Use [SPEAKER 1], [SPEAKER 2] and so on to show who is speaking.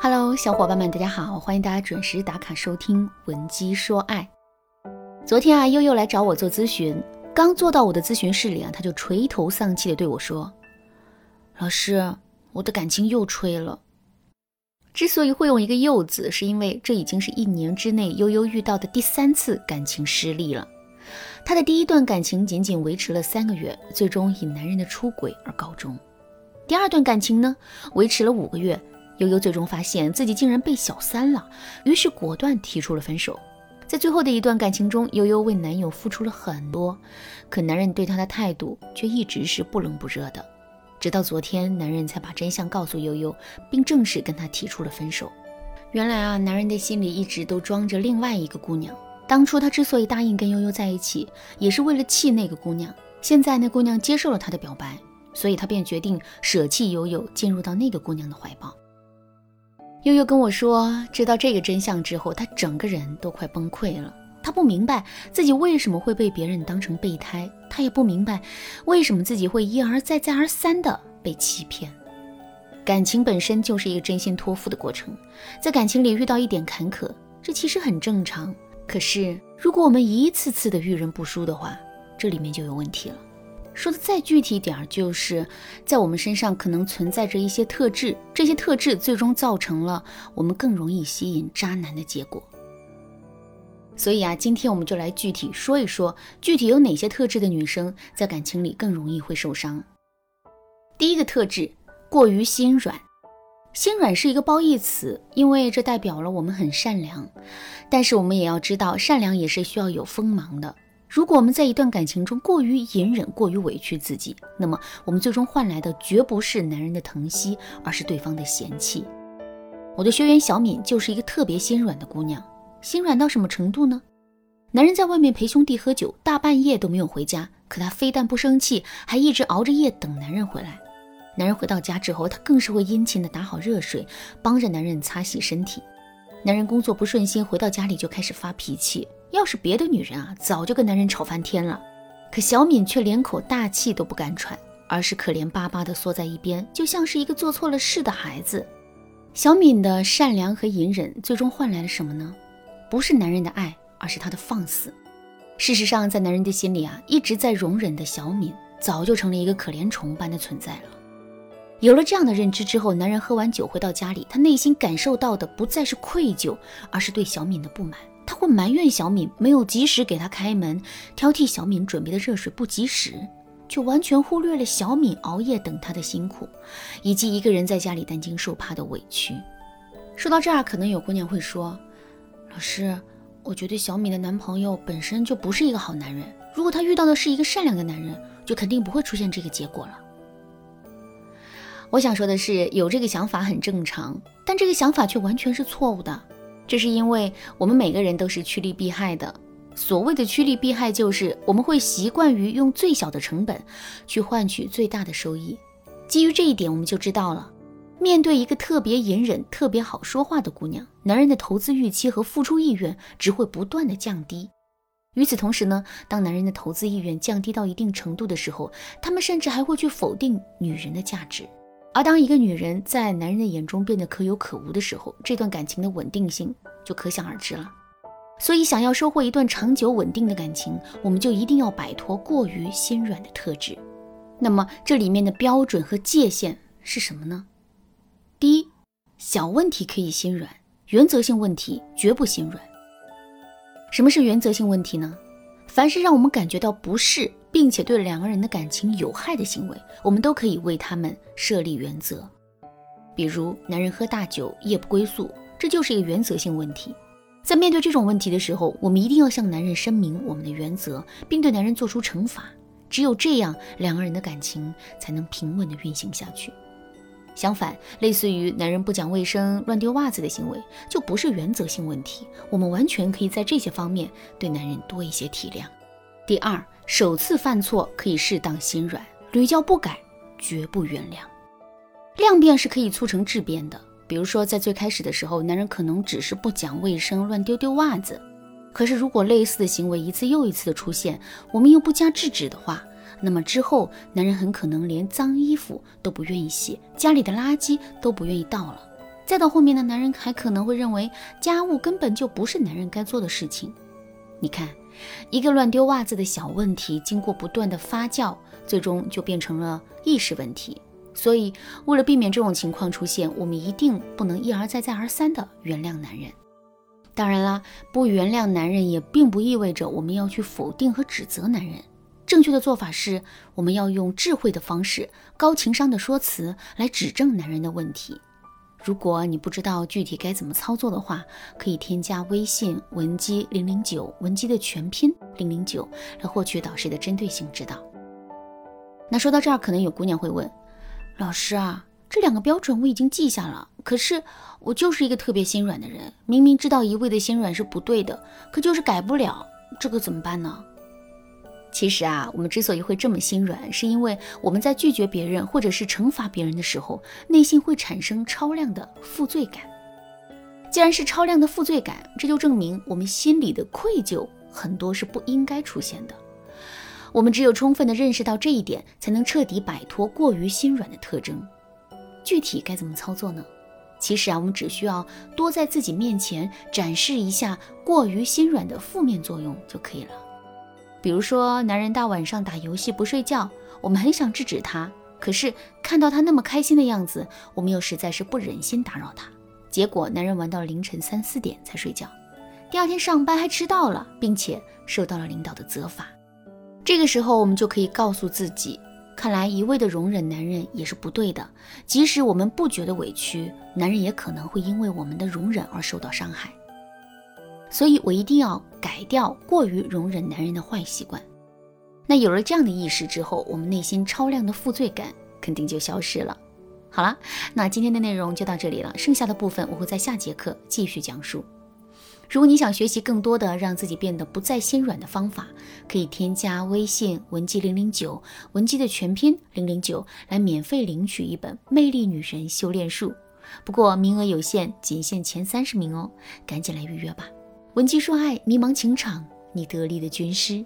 [SPEAKER 1] Hello，小伙伴们，大家好，欢迎大家准时打卡收听《闻鸡说爱》。昨天啊，悠悠来找我做咨询，刚坐到我的咨询室里啊，他就垂头丧气的对我说：“老师，我的感情又吹了。”之所以会用一个“又”字，是因为这已经是一年之内悠悠遇到的第三次感情失利了。他的第一段感情仅仅维持了三个月，最终以男人的出轨而告终。第二段感情呢，维持了五个月。悠悠最终发现自己竟然被小三了，于是果断提出了分手。在最后的一段感情中，悠悠为男友付出了很多，可男人对她的态度却一直是不冷不热的。直到昨天，男人才把真相告诉悠悠，并正式跟她提出了分手。原来啊，男人的心里一直都装着另外一个姑娘。当初他之所以答应跟悠悠在一起，也是为了气那个姑娘。现在那姑娘接受了他的表白，所以他便决定舍弃悠悠，进入到那个姑娘的怀抱。悠悠跟我说，知道这个真相之后，他整个人都快崩溃了。他不明白自己为什么会被别人当成备胎，他也不明白为什么自己会一而再、再而三的被欺骗。感情本身就是一个真心托付的过程，在感情里遇到一点坎坷，这其实很正常。可是如果我们一次次的遇人不淑的话，这里面就有问题了。说的再具体点儿，就是在我们身上可能存在着一些特质，这些特质最终造成了我们更容易吸引渣男的结果。所以啊，今天我们就来具体说一说，具体有哪些特质的女生在感情里更容易会受伤。第一个特质，过于心软。心软是一个褒义词，因为这代表了我们很善良，但是我们也要知道，善良也是需要有锋芒的。如果我们在一段感情中过于隐忍、过于委屈自己，那么我们最终换来的绝不是男人的疼惜，而是对方的嫌弃。我的学员小敏就是一个特别心软的姑娘，心软到什么程度呢？男人在外面陪兄弟喝酒，大半夜都没有回家，可她非但不生气，还一直熬着夜等男人回来。男人回到家之后，她更是会殷勤的打好热水，帮着男人擦洗身体。男人工作不顺心，回到家里就开始发脾气。要是别的女人啊，早就跟男人吵翻天了。可小敏却连口大气都不敢喘，而是可怜巴巴地缩在一边，就像是一个做错了事的孩子。小敏的善良和隐忍，最终换来了什么呢？不是男人的爱，而是他的放肆。事实上，在男人的心里啊，一直在容忍的小敏，早就成了一个可怜虫般的存在了。有了这样的认知之后，男人喝完酒回到家里，他内心感受到的不再是愧疚，而是对小敏的不满。会埋怨小敏没有及时给他开门，挑剔小敏准备的热水不及时，却完全忽略了小敏熬夜等他的辛苦，以及一个人在家里担惊受怕的委屈。说到这儿，可能有姑娘会说：“老师，我觉得小敏的男朋友本身就不是一个好男人，如果他遇到的是一个善良的男人，就肯定不会出现这个结果了。”我想说的是，有这个想法很正常，但这个想法却完全是错误的。这是因为我们每个人都是趋利避害的。所谓的趋利避害，就是我们会习惯于用最小的成本去换取最大的收益。基于这一点，我们就知道了，面对一个特别隐忍、特别好说话的姑娘，男人的投资预期和付出意愿只会不断的降低。与此同时呢，当男人的投资意愿降低到一定程度的时候，他们甚至还会去否定女人的价值。而当一个女人在男人的眼中变得可有可无的时候，这段感情的稳定性就可想而知了。所以，想要收获一段长久稳定的感情，我们就一定要摆脱过于心软的特质。那么，这里面的标准和界限是什么呢？第一，小问题可以心软，原则性问题绝不心软。什么是原则性问题呢？凡是让我们感觉到不适。并且对两个人的感情有害的行为，我们都可以为他们设立原则。比如，男人喝大酒夜不归宿，这就是一个原则性问题。在面对这种问题的时候，我们一定要向男人声明我们的原则，并对男人做出惩罚。只有这样，两个人的感情才能平稳地运行下去。相反，类似于男人不讲卫生、乱丢袜子的行为，就不是原则性问题。我们完全可以在这些方面对男人多一些体谅。第二。首次犯错可以适当心软，屡教不改绝不原谅。量变是可以促成质变的。比如说，在最开始的时候，男人可能只是不讲卫生、乱丢丢袜子。可是，如果类似的行为一次又一次的出现，我们又不加制止的话，那么之后男人很可能连脏衣服都不愿意洗，家里的垃圾都不愿意倒了。再到后面的，男人还可能会认为家务根本就不是男人该做的事情。你看，一个乱丢袜子的小问题，经过不断的发酵，最终就变成了意识问题。所以，为了避免这种情况出现，我们一定不能一而再、再而三的原谅男人。当然啦，不原谅男人也并不意味着我们要去否定和指责男人。正确的做法是，我们要用智慧的方式、高情商的说辞来指正男人的问题。如果你不知道具体该怎么操作的话，可以添加微信文姬零零九，文姬的全拼零零九，来获取导师的针对性指导。那说到这儿，可能有姑娘会问。老师啊，这两个标准我已经记下了，可是我就是一个特别心软的人，明明知道一味的心软是不对的，可就是改不了，这个怎么办呢？其实啊，我们之所以会这么心软，是因为我们在拒绝别人或者是惩罚别人的时候，内心会产生超量的负罪感。既然是超量的负罪感，这就证明我们心里的愧疚很多是不应该出现的。我们只有充分的认识到这一点，才能彻底摆脱过于心软的特征。具体该怎么操作呢？其实啊，我们只需要多在自己面前展示一下过于心软的负面作用就可以了。比如说，男人大晚上打游戏不睡觉，我们很想制止他，可是看到他那么开心的样子，我们又实在是不忍心打扰他。结果，男人玩到凌晨三四点才睡觉，第二天上班还迟到了，并且受到了领导的责罚。这个时候，我们就可以告诉自己，看来一味的容忍男人也是不对的。即使我们不觉得委屈，男人也可能会因为我们的容忍而受到伤害。所以我一定要改掉过于容忍男人的坏习惯。那有了这样的意识之后，我们内心超量的负罪感肯定就消失了。好了，那今天的内容就到这里了，剩下的部分我会在下节课继续讲述。如果你想学习更多的让自己变得不再心软的方法，可以添加微信文姬零零九，文姬的全拼零零九，来免费领取一本《魅力女人修炼术》。不过名额有限，仅限前三十名哦，赶紧来预约吧！文姬说爱，迷茫情场，你得力的军师。